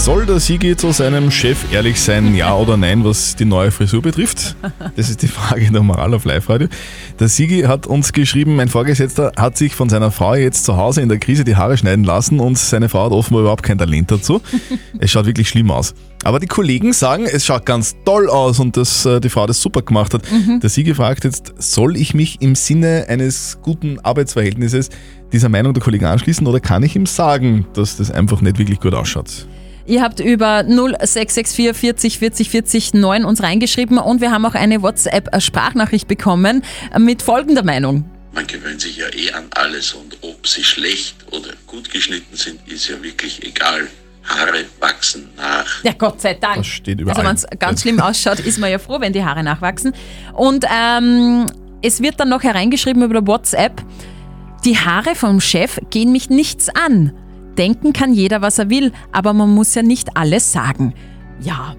Soll der Sigi zu seinem Chef ehrlich sein, ja oder nein, was die neue Frisur betrifft? Das ist die Frage der Moral auf Live-Radio. Der Sigi hat uns geschrieben, mein Vorgesetzter hat sich von seiner Frau jetzt zu Hause in der Krise die Haare schneiden lassen und seine Frau hat offenbar überhaupt kein Talent dazu. Es schaut wirklich schlimm aus. Aber die Kollegen sagen, es schaut ganz toll aus und dass äh, die Frau das super gemacht hat. Der Sigi fragt jetzt, soll ich mich im Sinne eines guten Arbeitsverhältnisses dieser Meinung der Kollegen anschließen oder kann ich ihm sagen, dass das einfach nicht wirklich gut ausschaut? Ihr habt über 0664 40 40 40 9 uns reingeschrieben und wir haben auch eine WhatsApp-Sprachnachricht bekommen mit folgender Meinung. Man gewöhnt sich ja eh an alles und ob sie schlecht oder gut geschnitten sind, ist ja wirklich egal. Haare wachsen nach. Ja, Gott sei Dank. Das steht überall. Also wenn es ganz schlimm ausschaut, ist man ja froh, wenn die Haare nachwachsen. Und ähm, es wird dann noch hereingeschrieben über WhatsApp, die Haare vom Chef gehen mich nichts an. Denken kann jeder, was er will, aber man muss ja nicht alles sagen. Ja.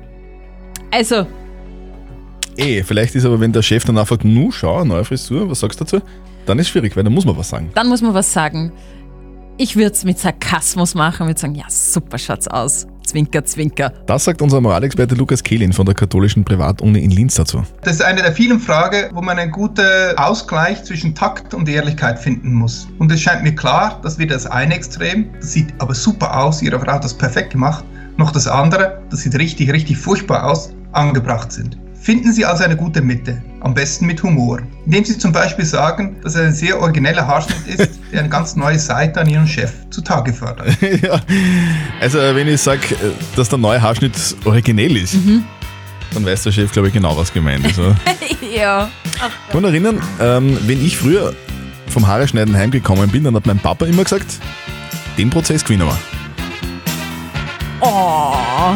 Also, Eh, vielleicht ist aber, wenn der Chef dann einfach nu schau, neue Frisur, was sagst du dazu? Dann ist schwierig, weil dann muss man was sagen. dann muss man was sagen. Ich würde es mit Sarkasmus machen, würde sagen, ja, super schaut's aus. Zwinker, zwinker. Das sagt unser Moralexperte Lukas Kehlin von der katholischen Privatuni in Linz dazu. Das ist eine der vielen Fragen, wo man einen guten Ausgleich zwischen Takt und Ehrlichkeit finden muss. Und es scheint mir klar, dass weder das eine Extrem, das sieht aber super aus, ihre Frau hat das perfekt gemacht, noch das andere, das sieht richtig, richtig furchtbar aus, angebracht sind. Finden Sie also eine gute Mitte, am besten mit Humor, indem Sie zum Beispiel sagen, dass es ein sehr origineller Haarschnitt ist, der eine ganz neue Seite an Ihren Chef zutage fördert. ja. Also, wenn ich sage, dass der neue Haarschnitt originell ist, dann weiß der Chef, glaube ich, genau, was gemeint ist. Ja. Kann mich erinnern, ähm, wenn ich früher vom Haare schneiden heimgekommen bin, dann hat mein Papa immer gesagt, den Prozess gewinnen wir. Oh.